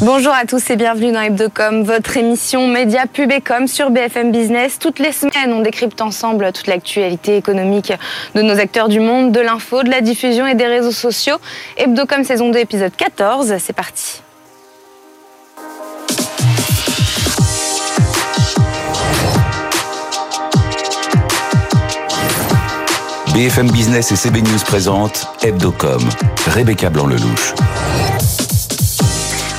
Bonjour à tous et bienvenue dans Hebdocom, votre émission média pub sur BFM Business. Toutes les semaines, on décrypte ensemble toute l'actualité économique de nos acteurs du monde, de l'info, de la diffusion et des réseaux sociaux. Hebdocom saison 2 épisode 14, c'est parti. BFM Business et CB News présentent Hebdocom, Rebecca Blanc-Lelouch.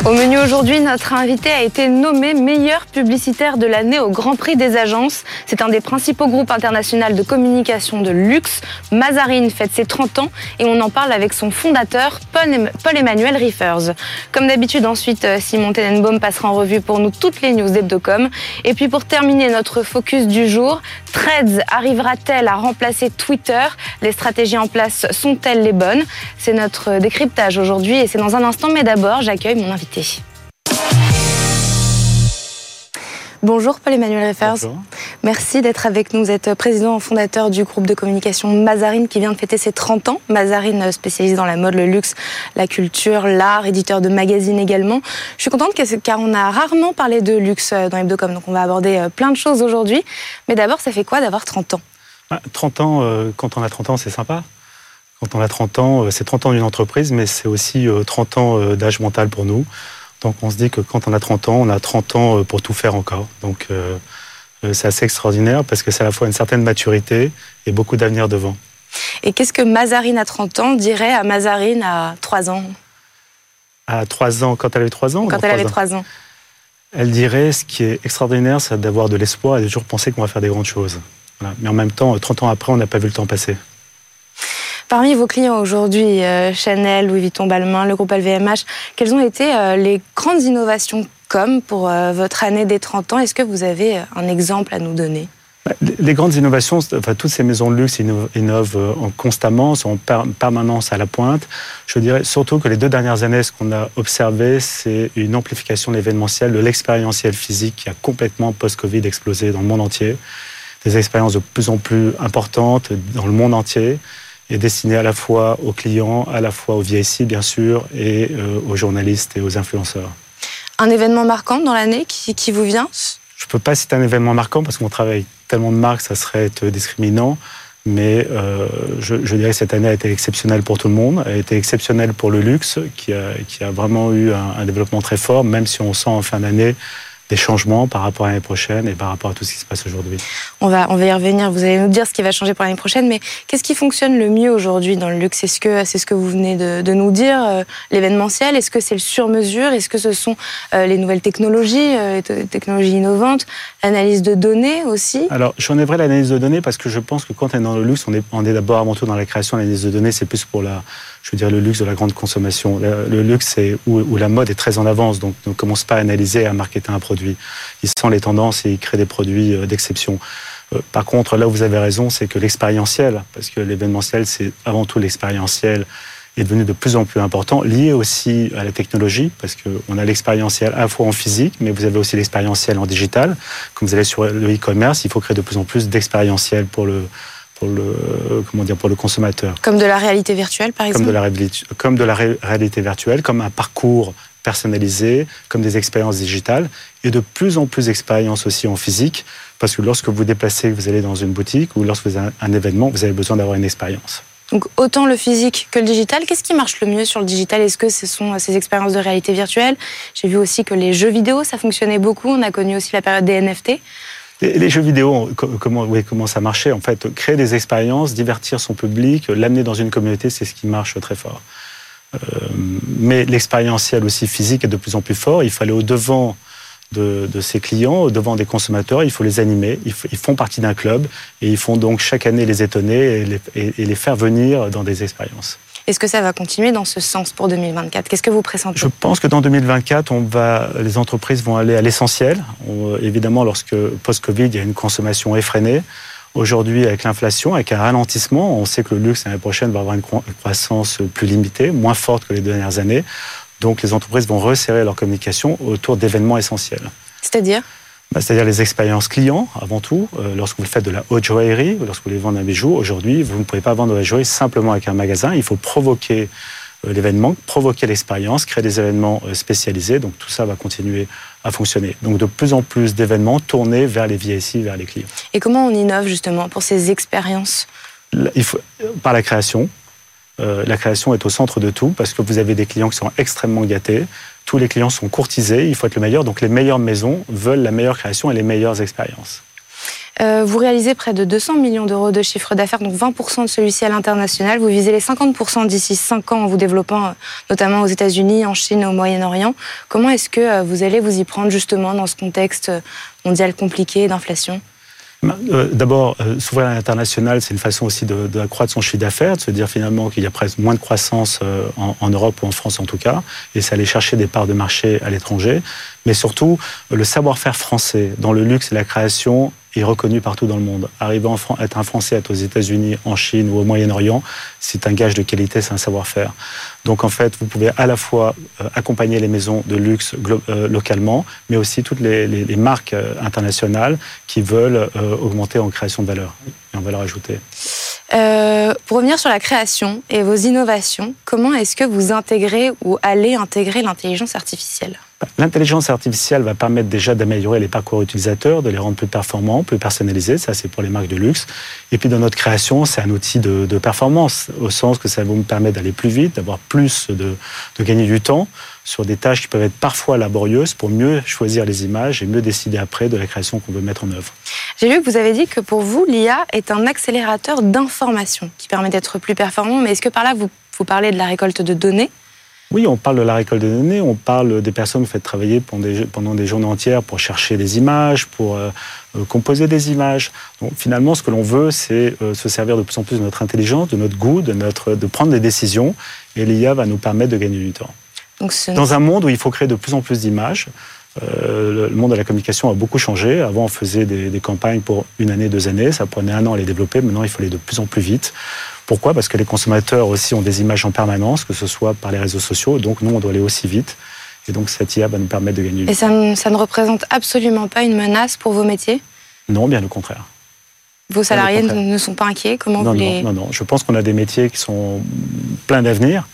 Au menu aujourd'hui, notre invité a été nommé meilleur publicitaire de l'année au Grand Prix des agences. C'est un des principaux groupes internationaux de communication de luxe. Mazarine fête ses 30 ans et on en parle avec son fondateur, Paul-Emmanuel Riffers. Comme d'habitude, ensuite, euh, Simon Tenenbaum passera en revue pour nous toutes les news d'Hebdocom. Et puis pour terminer notre focus du jour, Threads arrivera-t-elle à remplacer Twitter? Les stratégies en place sont-elles les bonnes? C'est notre décryptage aujourd'hui et c'est dans un instant. Mais d'abord, j'accueille mon invité Bonjour Paul-Emmanuel Reffers. Merci d'être avec nous. Vous êtes président fondateur du groupe de communication Mazarine qui vient de fêter ses 30 ans. Mazarine spécialisé dans la mode, le luxe, la culture, l'art, éditeur de magazines également. Je suis contente car on a rarement parlé de luxe dans Hebdocom, donc on va aborder euh, plein de choses aujourd'hui. Mais d'abord, ça fait quoi d'avoir 30 ans? 30 ans, euh, quand on a 30 ans, c'est sympa. Quand on a 30 ans, euh, c'est 30 ans d'une entreprise, mais c'est aussi 30 euh, ans euh, d'âge mental pour nous. Donc on se dit que quand on a 30 ans, on a 30 ans pour tout faire encore. Donc c'est assez extraordinaire parce que c'est à la fois une certaine maturité et beaucoup d'avenir devant. Et qu'est-ce que Mazarine à 30 ans dirait à Mazarine à 3 ans? À 3 ans, quand elle avait 3 ans Quand elle avait 3 ans. Elle dirait ce qui est extraordinaire, c'est d'avoir de l'espoir et de toujours penser qu'on va faire des grandes choses. Mais en même temps, 30 ans après, on n'a pas vu le temps passer. Parmi vos clients aujourd'hui, euh, Chanel, Louis Vuitton, Balmain, le groupe LVMH, quelles ont été euh, les grandes innovations comme pour euh, votre année des 30 ans? Est-ce que vous avez un exemple à nous donner? Les grandes innovations, enfin, toutes ces maisons de luxe innovent, constamment, sont en permanence à la pointe. Je dirais surtout que les deux dernières années, ce qu'on a observé, c'est une amplification de l'événementiel, de l'expérientiel physique qui a complètement post-Covid explosé dans le monde entier. Des expériences de plus en plus importantes dans le monde entier est destiné à la fois aux clients, à la fois aux VIC bien sûr, et euh, aux journalistes et aux influenceurs. Un événement marquant dans l'année qui, qui, vous vient? Je ne peux pas citer un événement marquant parce qu'on travaille tellement de marques, ça serait être discriminant. Mais euh, je, je, dirais que cette année a été exceptionnelle pour tout le monde, a été exceptionnelle pour le luxe, qui a, qui a vraiment eu un, un développement très fort, même si on sent en fin d'année des changements par rapport à l'année prochaine et par rapport à tout ce qui se passe aujourd'hui. On va, on va y revenir. Vous allez nous dire ce qui va changer pour l'année prochaine. Mais qu'est-ce qui fonctionne le mieux aujourd'hui dans le luxe? Est-ce que c'est ce que vous venez de, de nous dire, euh, l'événementiel? Est-ce que c'est le sur-mesure? Est-ce que ce sont euh, les nouvelles technologies, euh, technologies innovantes, l'analyse de données aussi? Alors, j'en ai vrai l'analyse de données parce que je pense que quand on est dans le luxe, on est, on est d'abord avant tout dans la création. L'analyse de données, c'est plus pour la, je veux dire, le luxe de la grande consommation. Le, luxe, c'est où, où, la mode est très en avance, donc on ne commence pas à analyser à marketer un produit. Il sent les tendances et il crée des produits euh, d'exception. Euh, par contre, là où vous avez raison, c'est que l'expérientiel, parce que l'événementiel, c'est avant tout l'expérientiel, est devenu de plus en plus important, lié aussi à la technologie, parce qu'on a l'expérientiel à la fois en physique, mais vous avez aussi l'expérientiel en digital. Comme vous allez sur le e-commerce, il faut créer de plus en plus d'expérientiel pour le, pour le, comment dire, pour le consommateur. Comme de la réalité virtuelle, par exemple Comme de la, comme de la réalité virtuelle, comme un parcours personnalisé, comme des expériences digitales, et de plus en plus d'expériences aussi en physique, parce que lorsque vous déplacez, vous allez dans une boutique, ou lorsque vous avez un événement, vous avez besoin d'avoir une expérience. Donc autant le physique que le digital. Qu'est-ce qui marche le mieux sur le digital? Est-ce que ce sont ces expériences de réalité virtuelle? J'ai vu aussi que les jeux vidéo, ça fonctionnait beaucoup. On a connu aussi la période des NFT. Les, jeux vidéo, comment, oui, comment ça marchait? En fait, créer des expériences, divertir son public, l'amener dans une communauté, c'est ce qui marche très fort. Euh, mais l'expérientiel aussi physique est de plus en plus fort. Il fallait au devant de, de, ses clients, au devant des consommateurs. Il faut les animer. Ils, font partie d'un club et ils font donc chaque année les étonner et les, et les faire venir dans des expériences. Est-ce que ça va continuer dans ce sens pour 2024 Qu'est-ce que vous pressentez? Je pense que dans 2024, on va, les entreprises vont aller à l'essentiel. Évidemment, lorsque post-Covid, il y a une consommation effrénée. Aujourd'hui, avec l'inflation, avec un ralentissement, on sait que le luxe l'année prochaine va avoir une croissance plus limitée, moins forte que les dernières années. Donc, les entreprises vont resserrer leur communication autour d'événements essentiels. C'est-à-dire? Bah, c'est-à-dire les expériences clients avant tout. Euh, lorsque vous faites de la haute joaillerie ou lorsque vous voulez vendre un bijou, aujourd'hui, vous ne pouvez pas vendre de la joaillerie simplement avec un magasin. Il faut provoquer l'événement, provoquer l'expérience, créer des événements spécialisés. Donc tout ça va continuer à fonctionner. Donc de plus en plus d'événements tournés vers les VIC, vers les clients. Et comment on innove justement pour ces expériences? Il faut, Par la création. Euh, la création est au centre de tout parce que vous avez des clients qui sont extrêmement gâtés. Tous les clients sont courtisés, il faut être le meilleur. Donc les meilleures maisons veulent la meilleure création et les meilleures expériences. Euh, vous réalisez près de 200 millions d'euros de chiffre d'affaires, donc 20% de celui-ci à l'international. Vous visez les 50% d'ici 5 ans en vous développant euh, notamment aux États-Unis, en Chine, au Moyen-Orient. Comment est-ce que vous allez vous y prendre justement dans ce contexte mondial compliqué d'inflation? Euh, d'abord, euh, s'ouvrir à l'international, c'est une façon aussi d'accroître son chiffre d'affaires, de se dire finalement qu'il y a presque moins de croissance euh, en, Europe ou en France en tout cas, et c'est aller chercher des parts de marché à l'étranger. Mais surtout, le savoir-faire français dans le luxe et la création est reconnu partout dans le monde. Arriver à être un Français, être aux États-Unis, en Chine ou au Moyen-Orient, c'est un gage de qualité, c'est un savoir-faire. Donc en fait, vous pouvez à la fois euh, accompagner les maisons de luxe euh, localement, mais aussi toutes les, marques euh, internationales qui veulent augmenter en création de valeur en valeur ajoutée. pour revenir sur la création et vos innovations, comment est-ce que vous intégrez ou allez intégrer l'intelligence artificielle? L'intelligence artificielle va permettre déjà d'améliorer les parcours utilisateurs, de les rendre plus performants, plus personnalisés. Ça, c'est pour les marques de luxe. Et puis, dans notre création, c'est un outil de, performance, au sens que ça va nous permettre d'aller plus vite, d'avoir plus, de, de gagner du temps sur des tâches qui peuvent être parfois laborieuses pour mieux choisir les images et mieux décider après de la création qu'on veut mettre en œuvre. J'ai vu que vous avez dit que pour vous, l'IA est un accélérateur d'information qui permet d'être plus performant. Mais est-ce que par là, vous, vous parlez de la récolte de données? Oui, on parle de la récolte de données, on parle des personnes qui font travailler pendant des, journées entières pour chercher des images, pour euh, euh, composer des images. Donc, finalement, ce que l'on veut, c'est euh, se servir de plus en plus de notre intelligence, de notre goût, de, notre, de prendre des décisions, et l'IA va nous permettre de gagner du temps. Dans un monde où il faut créer de plus en plus d'images, le monde de la communication a beaucoup changé. Avant, on faisait des, des, campagnes pour une année, deux années. Ça prenait un an à les développer. Maintenant, il faut aller de plus en plus vite. Pourquoi? Parce que les consommateurs aussi ont des images en permanence, que ce soit par les réseaux sociaux. Donc nous, on doit aller aussi vite. Et donc cette IA va nous permettre de gagner. Et ça ça ne représente absolument pas une menace pour vos métiers? Non, bien au contraire. Vos salariés ne sont pas inquiets? Comment non, vous les... non, non, non. Je pense qu'on a des métiers qui sont pleins d'avenir.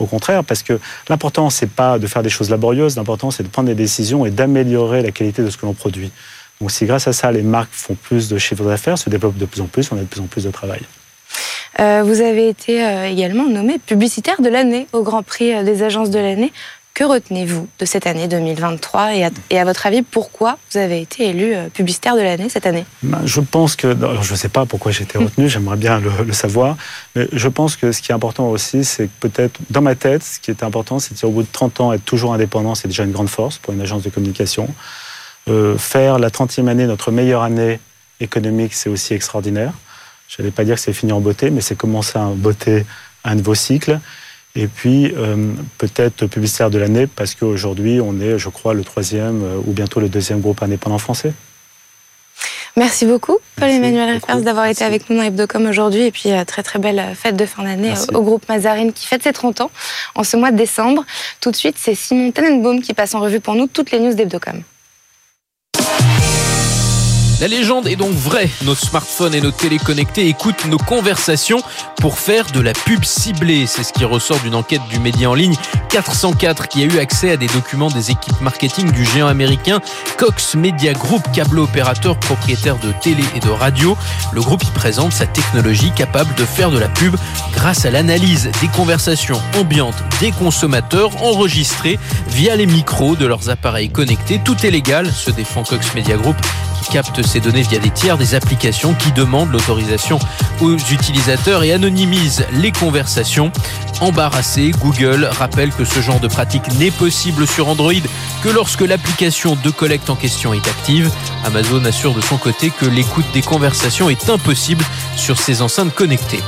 Au contraire, parce que l'important, c'est pas de faire des choses laborieuses, l'important, c'est de prendre des décisions et d'améliorer la qualité de ce que l'on produit. Donc si grâce à ça, les marques font plus de chiffres d'affaires, se développent de plus en plus, on a de plus en plus de travail. Euh, vous avez été euh, également nommé publicitaire de l'année au Grand Prix euh, des agences de l'année. Que retenez-vous de cette année 2023 et à, votre avis, pourquoi vous avez été élu publicitaire de l'année cette année? Ben, Je pense que, alors je ne sais pas pourquoi j'ai été retenu, j'aimerais bien le, savoir, mais je pense que ce qui est important aussi, c'est que peut-être, dans ma tête, ce qui est important, c'est qu'au bout de 30 ans, être toujours indépendant, c'est déjà une grande force pour une agence de communication. faire la 30e année notre meilleure année économique, c'est aussi extraordinaire. Je n'allais pas dire que c'est fini en beauté, mais c'est commencer à beauté un nouveau cycle. Et puis, euh, peut-être publicitaire de l'année, parce qu'aujourd'hui, on est, je crois, le troisième euh, ou bientôt le deuxième groupe indépendant français. Merci beaucoup, Paul-Emmanuel Refers, d'avoir été avec nous dans Hebdocom aujourd'hui. Et puis, euh, très, très belle fête de fin d'année au groupe Mazarine qui fête ses 30 ans en ce mois de décembre. Tout de suite, c'est Simon Tenenbaum qui passe en revue pour nous toutes les news d'Hebdocom. La légende est donc vraie. Nos smartphones et nos téléconnectés écoutent nos conversations pour faire de la pub ciblée. C'est ce qui ressort d'une enquête du média en ligne 404 qui a eu accès à des documents des équipes marketing du géant américain Cox Media Group, câble opérateur propriétaire de télé et de radio. Le groupe y présente sa technologie capable de faire de la pub grâce à l'analyse des conversations ambiantes des consommateurs enregistrées via les micros de leurs appareils connectés. Tout est légal, se défend Cox Media Group qui capte ces données via des tiers, des applications qui demandent l'autorisation aux utilisateurs et anonymisent les conversations. Embarrassé, Google rappelle que ce genre de pratique n'est possible sur Android que lorsque l'application de collecte en question est active. Amazon assure de son côté que l'écoute des conversations est impossible sur ses enceintes connectées.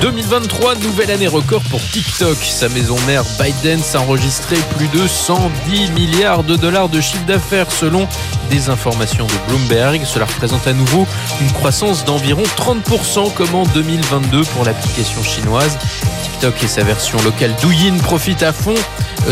2023, nouvelle année record pour TikTok. Sa maison mère ByteDance a enregistré plus de 110 milliards de dollars de chiffre d'affaires selon des informations de Bloomberg. Cela représente à nouveau une croissance d'environ 30% comme en 2022 pour l'application chinoise. TikTok et sa version locale Douyin profite à fond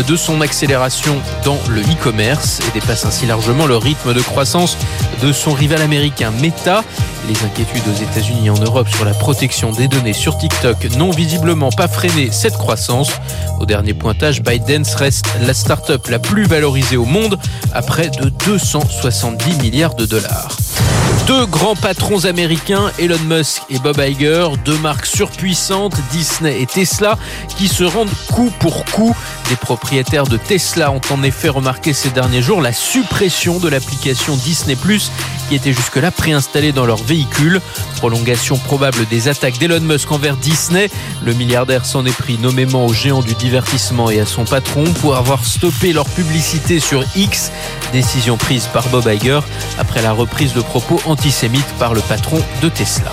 de son accélération dans le e-commerce et dépasse ainsi largement le rythme de croissance de son rival américain Meta. Les inquiétudes aux États-Unis et en Europe sur la protection des données sur TikTok n'ont visiblement pas freiné cette croissance. Au dernier pointage, ByteDance reste la start-up la plus valorisée au monde à près de 270 milliards de dollars. Deux grands patrons américains, Elon Musk et Bob Iger, deux marques surpuissantes, Disney et Tesla, qui se rendent coup pour coup. Les propriétaires de Tesla ont en effet remarqué ces derniers jours la suppression de l'application Disney ⁇ qui était jusque-là préinstallée dans leur véhicule. Prolongation probable des attaques d'Elon Musk envers Disney. Le milliardaire s'en est pris nommément au géant du divertissement et à son patron pour avoir stoppé leur publicité sur X. Décision prise par Bob Iger après la reprise de propos antisémites par le patron de Tesla.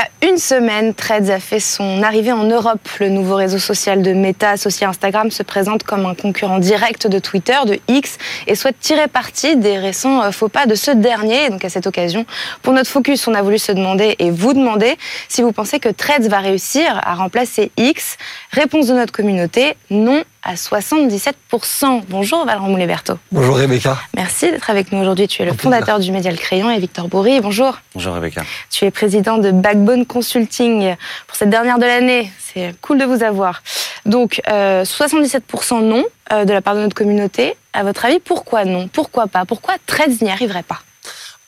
A une semaine, Threads a fait son arrivée en Europe. Le nouveau réseau social de Meta associé à Instagram se présente comme un concurrent direct de Twitter, de X, et souhaite tirer parti des récents euh, faux pas de ce dernier. donc à cette occasion, pour notre focus, on a voulu se demander et vous demander si vous pensez que Threads va réussir à remplacer X. Réponse de notre communauté, non à 77%. Bonjour Valentin Moulet-Berthaud. Bonjour Rebecca. Merci d'être avec nous aujourd'hui. Tu es le fondateur du Média Le Crayon et Victor Bourri. Bonjour. Bonjour Rebecca. Tu es président de Backbone Consulting pour cette dernière de l'année. C'est cool de vous avoir. Donc, 77% euh, non euh, de la part de notre communauté. À votre avis, pourquoi non? Pourquoi pas? Pourquoi Threads n'y arriverait pas?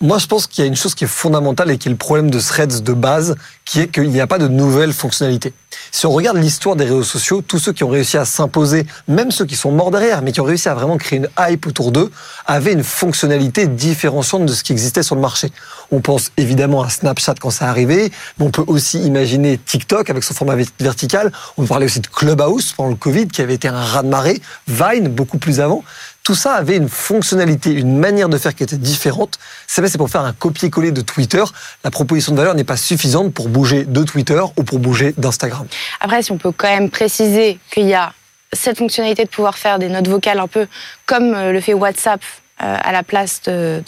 Moi, je pense qu'il y a une chose qui est fondamentale et qui est le problème de Threads de base, qui est qu'il n'y a pas de nouvelles fonctionnalités. Si on regarde l'histoire des réseaux sociaux, tous ceux qui ont réussi à s'imposer, même ceux qui sont morts derrière, mais qui ont réussi à vraiment créer une hype autour d'eux, avaient une fonctionnalité différenciante de ce qui existait sur le marché. On pense évidemment à Snapchat quand ça arrivé, mais on peut aussi imaginer TikTok avec son format vertical. On parler aussi de Clubhouse pendant le Covid, qui avait été un raz-de-marée, Vine beaucoup plus avant. Tout ça avait une fonctionnalité, une manière de faire qui était différente. C'est pour faire un copier-coller de Twitter. La proposition de valeur n'est pas suffisante pour bouger de Twitter ou pour bouger d'Instagram. Après, si on peut quand même préciser qu'il y a cette fonctionnalité de pouvoir faire des notes vocales un peu comme euh, le fait WhatsApp euh, à la place de,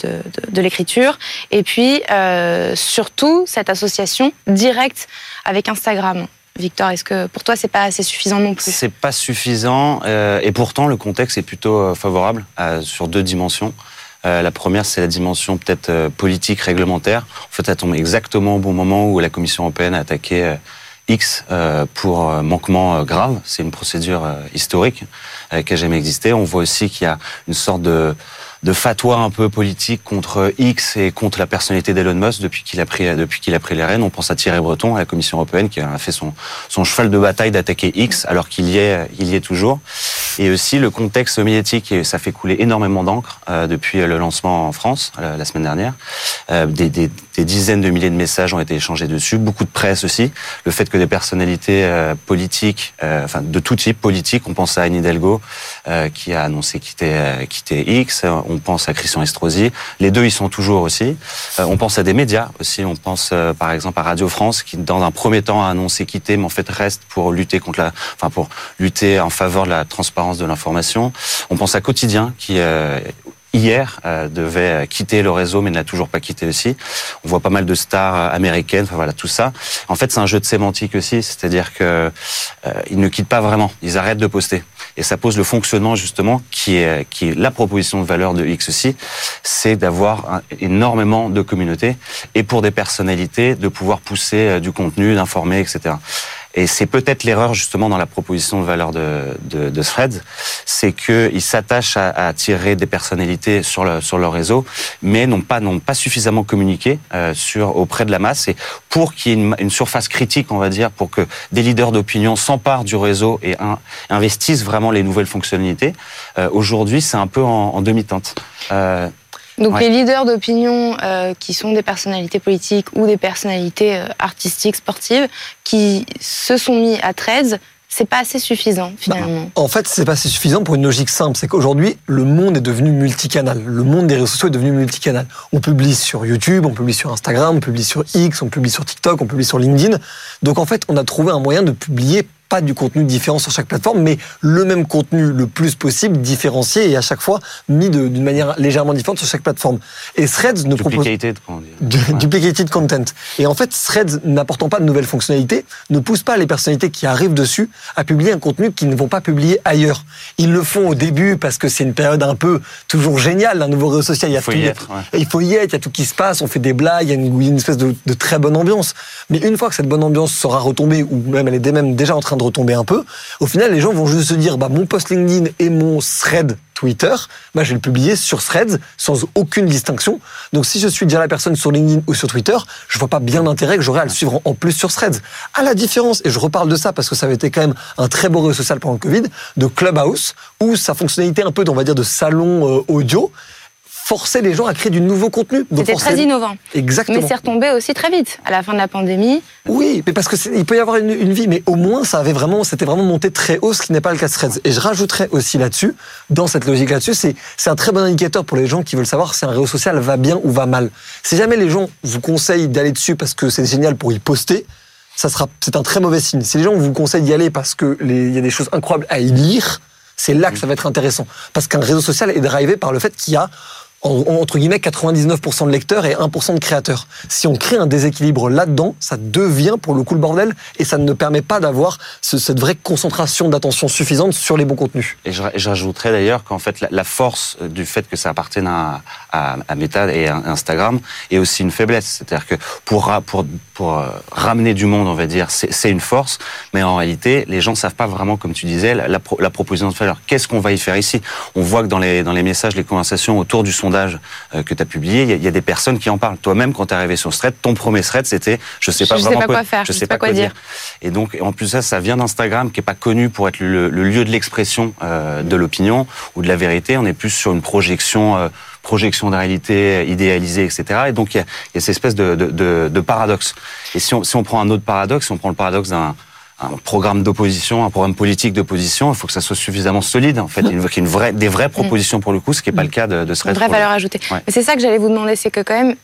l'écriture. Et puis, euh, surtout, cette association directe avec Instagram. Victor, est-ce que pour toi c'est pas assez suffisant non plus? C'est pas suffisant euh, et pourtant le contexte est plutôt euh, favorable sur deux dimensions. Euh, la première, c'est la dimension peut-être politique, réglementaire. En fait, ça tombe exactement au bon moment où la Commission européenne a attaqué X pour manquement grave. C'est une procédure historique qui a jamais existé. On voit aussi qu'il y a une sorte de de fatwa un peu politique contre X et contre la personnalité d'Elon Musk depuis qu'il a pris depuis qu'il a pris les rênes. On pense à Thierry Breton, à la Commission européenne, qui a fait son son cheval de bataille d'attaquer X alors qu'il y est il y est toujours. Et aussi le contexte médiatique, et ça fait couler énormément d'encre euh, depuis le lancement en France euh, la semaine dernière. Euh, des, des, dizaines de milliers de messages ont été échangés dessus, beaucoup de presse aussi. Le fait que des personnalités politiques, enfin de tout type politique, on pense à Anne Hidalgo qui a annoncé quitter quitter X. On pense à Christian Estrosi. Les deux, ils sont toujours aussi. Euh, on pense à des médias aussi. On pense euh, par exemple à Radio France qui, dans un premier temps, a annoncé quitter, mais en fait reste pour lutter contre la, enfin pour lutter en faveur de la transparence de l'information. On pense à Quotidien qui euh, hier devait quitter le réseau mais ne l'a toujours pas quitté aussi. On voit pas mal de stars américaines, enfin voilà tout ça. En fait, c'est un jeu de sémantique aussi, c'est-à-dire que ils ne quittent pas vraiment, ils arrêtent de poster. Et ça pose le fonctionnement justement qui est, qui est la proposition de valeur de X aussi, c'est d'avoir énormément de communautés et pour des personnalités de pouvoir pousser euh, du contenu, d'informer, etc. Et c'est peut-être l'erreur justement dans la proposition de valeur de, de, de Threads, c'est qu'ils s'attachent à, à, tirer des personnalités sur, le, sur leur réseau, mais n'ont pas, n'ont pas suffisamment communiqué euh, sur, auprès de la masse. Et pour qu'il y ait une, une, surface critique, on va dire, pour que des leaders d'opinion s'emparent du réseau et investissent vraiment les nouvelles fonctionnalités, euh, aujourd'hui c'est un peu en, en demi-teinte. Euh, donc les leaders d'opinion euh, qui sont des personnalités politiques ou des personnalités euh, artistiques, sportives, qui se sont mis à 13, c'est pas assez suffisant finalement. Bah, en fait, c'est pas assez suffisant pour une logique simple. C'est qu'aujourd'hui, le monde est devenu multicanal. Le monde des réseaux sociaux est devenu multicanal. On publie sur YouTube, on publie sur Instagram, on publie sur X, on publie sur TikTok, on publie sur LinkedIn. Donc en fait, on a trouvé un moyen de publier pas du contenu différent sur chaque plateforme, mais le même contenu le plus possible, différencié et à chaque fois mis d'une manière légèrement différente sur chaque plateforme. Et Threads ne propose... Duplicated, comment on dit. Ouais. Duplicated content. Et en fait, Threads, n'apportant pas de nouvelles fonctionnalités, ne pousse pas les personnalités qui arrivent dessus à publier un contenu qu'ils ne vont pas publier ailleurs. Ils le font au début parce que c'est une période un peu toujours géniale d'un nouveau réseau social. Il, y a faut tout, y être, ouais. il faut y être, il y a tout qui se passe, on fait des blagues, il y a une, une espèce de, de très bonne ambiance. Mais une fois que cette bonne ambiance sera retombée, ou même elle est même déjà en train de retomber un peu, au final, les gens vont juste se dire, bah, mon post LinkedIn et mon thread Twitter, bah, je vais le publier sur Threads sans aucune distinction. Donc si je suis déjà la personne sur LinkedIn ou sur Twitter, je vois pas bien d'intérêt que j'aurais à le suivre en plus sur Threads. À la différence, et je reparle de ça parce que ça avait été quand même un très beau réseau social pendant le Covid, de Clubhouse, où sa fonctionnalité un peu, on va dire, de salon euh, audio, forçait les gens à créer du nouveau contenu. C'était très innovant. Exactement. Mais c'est retombé aussi très vite. À la fin de la pandémie, Oui, mais parce que il peut y avoir une, une vie, mais au moins ça avait vraiment, c'était vraiment monté très haut, ce qui n'est pas le cas de Threads. Et je rajouterais aussi là-dessus, dans cette logique là-dessus, c'est c'est un très bon indicateur pour les gens qui veulent savoir si un réseau social va bien ou va mal. Si jamais les gens vous conseillent d'aller dessus parce que c'est génial pour y poster, ça sera, c'est un très mauvais signe. Si les gens vous conseillent d'y aller parce que il y a des choses incroyables à y lire, c'est là que ça va être intéressant. Parce qu'un réseau social est drivé par le fait qu'il y a entre guillemets 99% de lecteurs et 1% de créateurs. Si on crée un déséquilibre là-dedans, ça devient pour le coup le bordel et ça ne permet pas d'avoir ce- cette vraie concentration d'attention suffisante sur les bons contenus. Et rajouterais d'ailleurs qu'en fait, la force du fait que ça appartienne à, à, à Meta et à Instagram est aussi une faiblesse. C'est-à-dire que pour, pour, pour euh, ramener du monde, on va dire, c'est une force, mais en réalité, les gens savent pas vraiment, comme tu disais, la, la, la proposition de valeur. Qu'est-ce qu'on va y faire ici? On voit que dans les, dans les messages, les conversations autour du sondage euh, que tu as publié, il y, y a des personnes qui en parlent. Toi-même, quand tu es arrivé sur ce thread, ton premier thread, c'était je sais pas Je sais vraiment pas quoi faire, je sais pas quoi dire. Et donc, en plus ça, ça vient d'Instagram, qui est pas connu pour être le, le lieu de l'expression euh, de l'opinion ou de la vérité. On est plus sur une projection, euh, projection de réalité idéalisée, etc. Et donc, il y a, il y a cette espèce de, de, de, de paradoxe. Et si on, si on prend un autre paradoxe, si on prend le paradoxe d'un un programme d'opposition, un programme politique d'opposition, il faut que ça soit suffisamment solide, en fait, qu'il y ait une vraie, des vraies propositions pour le coup, ce qui n'est pas le cas de, de une Threads. vraie pour le valeur ajoutée. Ouais. Mais c'est ça que j'allais vous demander, c'est que quand même,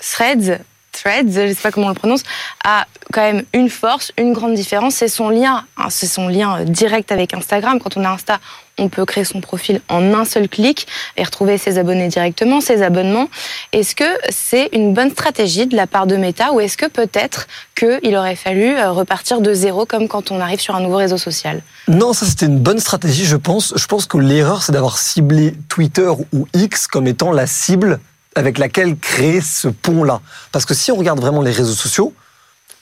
Threads, Threads, je sais pas comment on le prononce, a quand même une force, une grande différence, c'est son lien, hein, c'est son lien euh, direct avec Instagram. Quand on a Insta, on peut créer son profil en un seul clic et retrouver ses abonnés directement, ses abonnements. Est-ce que c'est une bonne stratégie de la part de Meta ou est-ce que peut-être qu'il aurait fallu euh, repartir de zéro comme quand on arrive sur un nouveau réseau social? Non, ça c'était une bonne stratégie, je pense. Je pense que l'erreur, c'est d'avoir ciblé Twitter ou X comme étant la cible avec laquelle créer ce pont-là. Parce que si on regarde vraiment les réseaux sociaux,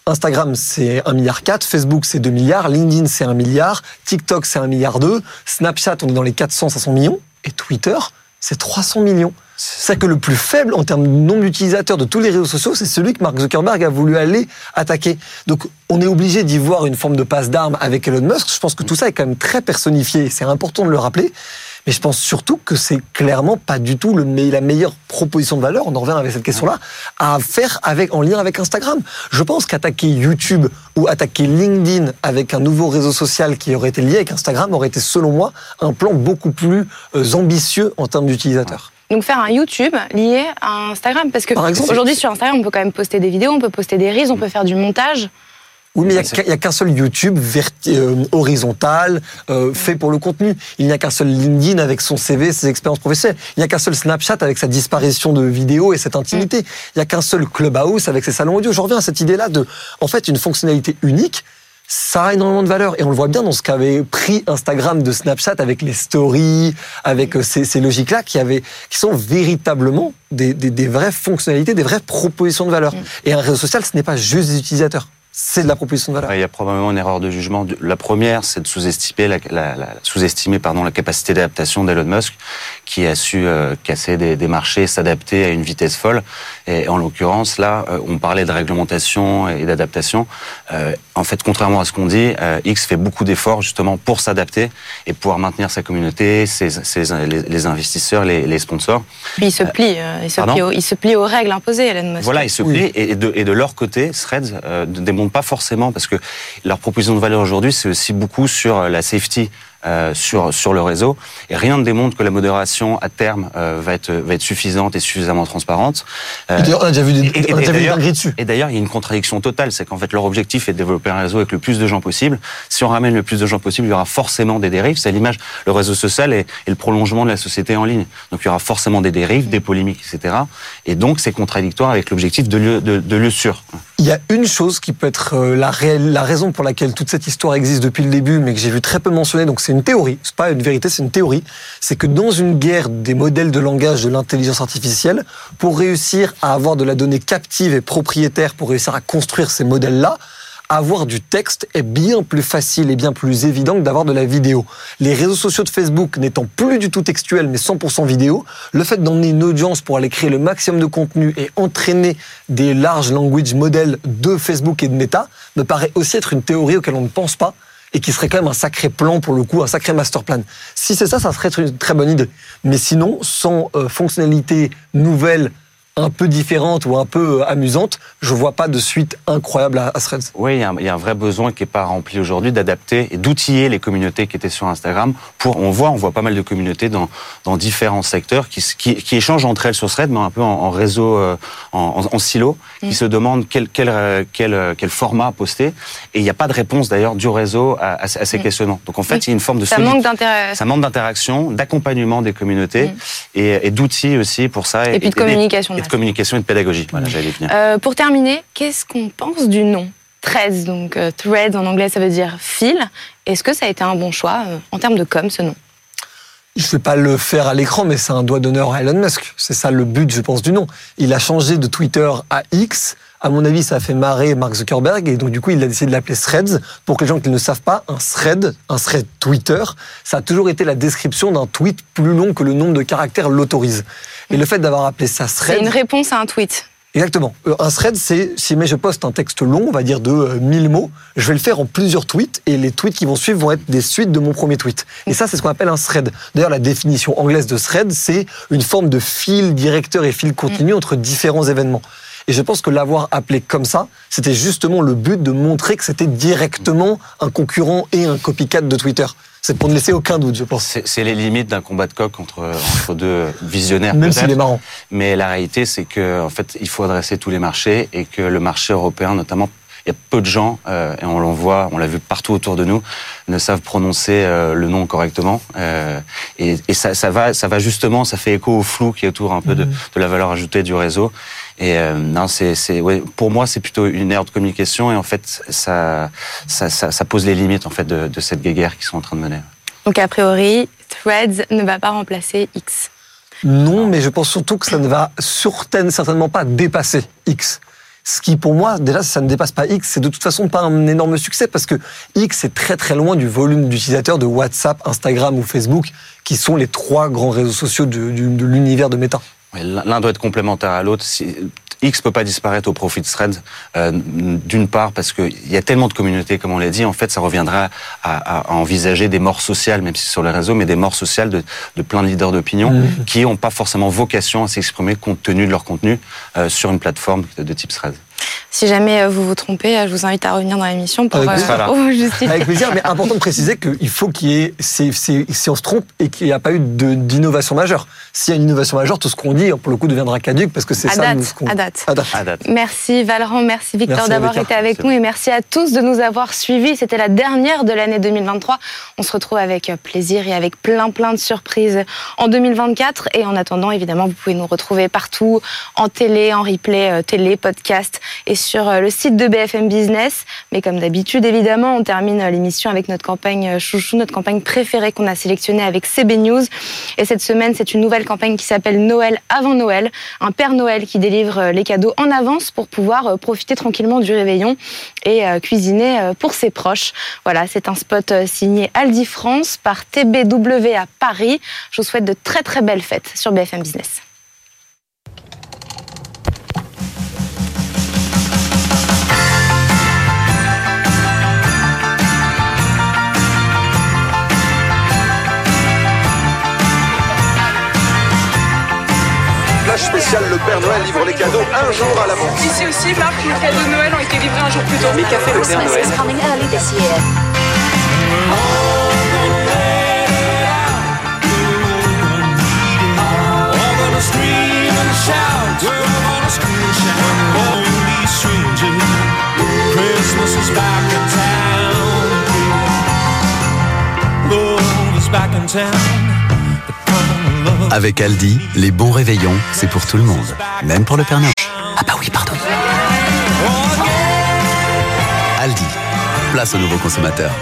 Instagram c'est 1 milliard 4, Facebook c'est 2 milliards, LinkedIn c'est 1 milliard, TikTok c'est 1 milliard 2, Snapchat on est dans les 400 500 millions et Twitter c'est 300 millions. C'est que le plus faible en termes de nombre d'utilisateurs de tous les réseaux sociaux, c'est celui que Mark Zuckerberg a voulu aller attaquer. Donc on est obligé d'y voir une forme de passe d'armes avec Elon Musk. Je pense que tout ça est quand même très personnifié, c'est important de le rappeler. Mais je pense surtout que c'est clairement pas du tout le, la meilleure proposition de valeur, on en revient avec cette question-là, à faire avec, en lien avec Instagram. Je pense qu'attaquer YouTube ou attaquer LinkedIn avec un nouveau réseau social qui aurait été lié avec Instagram aurait été, selon moi, un plan beaucoup plus euh, ambitieux en termes d'utilisateurs. Donc faire un YouTube lié à Instagram parce que Par aujourd'hui sur Instagram on peut quand même poster des vidéos, on peut poster des reels, on peut faire du montage. Oui, mais il n'y a qu'un seul YouTube euh, horizontal, euh, fait pour le contenu. Il n'y a qu'un seul LinkedIn avec son CV, ses expériences professionnelles. Il n'y a qu'un seul Snapchat avec sa disparition de vidéos et cette intimité. Il n'y a qu'un seul Clubhouse avec ses salons audio. Je reviens à cette idée-là de, en fait, une fonctionnalité unique. Ça a énormément de valeur et on le voit bien dans ce qu'avait pris Instagram de Snapchat avec les stories, avec euh, ces, ces logiques-là qui avaient, qui sont véritablement des, des, des vraies fonctionnalités, des vraies propositions de valeur. Et un réseau social, ce n'est pas juste des utilisateurs, c'est de la proposition de valeur. Ouais, Il y a probablement une erreur de jugement. La première, c'est de sous-estimer la, la- la- sous-estimer pardon la capacité d'adaptation d'Elon Musk, qui a su euh, casser des, des marchés, s'adapter à une vitesse folle. Et en l'occurrence, là, euh, on parlait de réglementation et d'adaptation. Euh, en fait, contrairement à ce qu'on dit, euh, X fait beaucoup d'efforts justement pour s'adapter et pouvoir maintenir sa communauté, ses, ses- les, les investisseurs, les, les sponsors. Puis il se plie, euh, il, se plie aux, il se plie aux règles imposées, Elon Musk. Voilà, ils se Oui. plient et de, et de leur côté, Threads euh, pas forcément parce que leur proposition de valeur aujourd'hui, c'est aussi beaucoup sur la safety euh, sur sur le réseau. Et rien ne démontre que la modération à terme euh, va être va être suffisante et suffisamment transparente. Euh, on a déjà vu des, on a déjà vu des dingueries dessus. Et d'ailleurs, il y a une contradiction totale, c'est qu'en fait leur objectif est de développer un réseau avec le plus de gens possible. Si on ramène le plus de gens possible, il y aura forcément des dérives. C'est l'image, le réseau social est, est, le prolongement de la société en ligne. Donc il y aura forcément des dérives, des polémiques, etc. Et donc c'est contradictoire avec l'objectif de lieu de, de lieu sûr. Il y a une chose qui peut être euh, la, raison pour laquelle toute cette histoire existe depuis le début, mais que j'ai vu très peu mentionner. Donc c'est une théorie, c'est pas une vérité, c'est une théorie. C'est que dans une guerre des modèles de langage de l'intelligence artificielle, pour réussir à avoir de la donnée captive et propriétaire, pour réussir à construire ces modèles-là, avoir du texte est bien plus facile et bien plus évident que d'avoir de la vidéo. Les réseaux sociaux de Facebook n'étant plus du tout textuels mais 100% vidéo, le fait d'emmener une audience pour aller créer le maximum de contenu et entraîner des large language models de Facebook et de Meta me paraît aussi être une théorie auquel on ne pense pas et qui serait quand même un sacré plan pour le coup, un sacré master plan. Si c'est ça, ça serait une très bonne idée. Mais sinon, sans euh, fonctionnalité nouvelle un peu différente ou un peu euh, amusante, je vois pas de suite incroyable à, Threads. Oui, il y, a un, il y, a un vrai besoin qui est pas rempli aujourd'hui d'adapter et d'outiller les communautés qui étaient sur Instagram. Pour, on voit, on voit pas mal de communautés dans, dans différents secteurs qui, qui, qui échangent entre elles sur Threads, mais un peu en, en réseau, euh, en, en, silo, mmh. qui se demandent quel, quel, quel, quel format poster. Et il n'y a pas de réponse d'ailleurs du réseau à, à, à ces mmh. questionnements. Donc en fait, oui. il y a une forme de ça manque d'intérêt. Ça manque d'interaction, d'accompagnement des communautés mmh. et, et d'outils aussi pour ça. Et, et puis de communication. Et de communication et de pédagogie. Voilà, j'allais venir. Euh, pour terminer, qu'est-ce qu'on pense du nom Threads, donc euh, thread en anglais, ça veut dire fil. Est-ce que ça a été un bon choix euh, en termes de com, ce nom je ne vais pas le faire à l'écran, mais c'est un doigt d'honneur à Elon Musk. C'est ça le but, je pense, du nom. Il a changé de Twitter à X. À mon avis, ça a fait marrer Mark Zuckerberg et donc du coup, il a décidé de l'appeler Threads. Pour que les gens qui ne savent pas, un thread, un thread Twitter, ça a toujours été la description d'un tweet plus long que le nombre de caractères l'autorise. Et le fait d'avoir appelé ça thread, c'est une réponse à un tweet. Exactement. Euh, Un thread, c'est si mais je poste un texte long, on va dire de euh, 1000 mots, je vais le faire en plusieurs tweets et les tweets qui vont suivre vont être des suites de mon premier tweet. Et ça, c'est ce qu'on appelle un thread. D'ailleurs, la définition anglaise de thread, c'est une forme de fil directeur et fil continu entre différents événements. Et je pense que l'avoir appelé comme ça, c'était justement le but de montrer que c'était directement un concurrent et un copycat de Twitter. C'est pour ne laisser aucun doute, je pense. C'est les limites d'un combat de coq entre, entre deux visionnaires. Même s'il est marrant. Mais la réalité, c'est que en fait, il faut adresser tous les marchés et que le marché européen, notamment, il y a peu de gens, euh, et on l'en voit, on l'a vu partout autour de nous, ne savent prononcer euh, le nom correctement. Euh, et, et ça, ça, va, ça va justement, ça fait écho au flou qui est autour un peu de, de la valeur ajoutée du réseau. Et euh, non, c'est, c'est, ouais, pour moi, c'est plutôt une ère de communication et en fait, ça, ça, ça, ça pose les limites en fait de, de cette guerre qu'ils sont en train de mener. Donc a priori, Threads ne va pas remplacer X. Non, mais je pense surtout que ça ne va certainement pas dépasser X. Ce qui, pour moi, déjà, si ça ne dépasse pas X, c'est de toute façon pas un énorme succès parce que X est très très loin du volume d'utilisateurs de WhatsApp, Instagram ou Facebook, qui sont les trois grands réseaux sociaux de, de, de l'univers de Meta. L'un doit être complémentaire à l'autre. X peut pas disparaître au profit de Threads. Euh, D'une part parce qu'il y a tellement de communautés, comme on l'a dit, en fait, ça reviendra à, à, envisager des morts sociales, même si sur les réseaux, mais des morts sociales de, de plein de leaders d'opinion mmh. qui n'ont pas forcément vocation à s'exprimer compte tenu de leur contenu euh, sur une plateforme de, de type Threads. Si jamais vous vous trompez, je vous invite à revenir dans l'émission pour, Avec, euh, pour vous justifier. Avec plaisir, mais important de préciser qu'il faut qu'il y ait, si, si, si on se trompe et qu'il n'y a pas eu d'innovation majeure. S'il y a une innovation majeure, tout ce qu'on dit, pour le coup, deviendra caduque parce que c'est ça. Date, nous, à, date. à, date. à date. Merci Valran, merci Victor d'avoir été avec nous et merci à tous de nous avoir suivis. C'était la dernière de l'année 2023. On se retrouve avec plaisir et avec plein plein de surprises en 2024. Et en attendant, évidemment, vous pouvez nous retrouver partout en télé, en replay, télé, podcast et sur le site de BFM Business. Mais comme d'habitude, évidemment, on termine l'émission avec notre campagne chouchou, notre campagne préférée qu'on a sélectionnée avec CB News. Et cette semaine, c'est une nouvelle campagne qui s'appelle Noël avant Noël. Un Père Noël qui délivre les cadeaux en avance pour pouvoir profiter tranquillement du réveillon et cuisiner pour ses proches. Voilà, c'est un spot signé Aldi France par TBW à Paris. Je vous souhaite de très très belles fêtes sur BFM Business. Le Père Noël livre les cadeaux un jour à l'avance. Ici aussi, Marc, les cadeaux de Noël ont été livrés un jour plus tôt. Mais qu'a fait le Père Noël is avec Aldi, les bons réveillons, c'est pour tout le monde. Même pour le Père Noël. Ah bah oui, pardon. Aldi, place aux nouveaux consommateurs.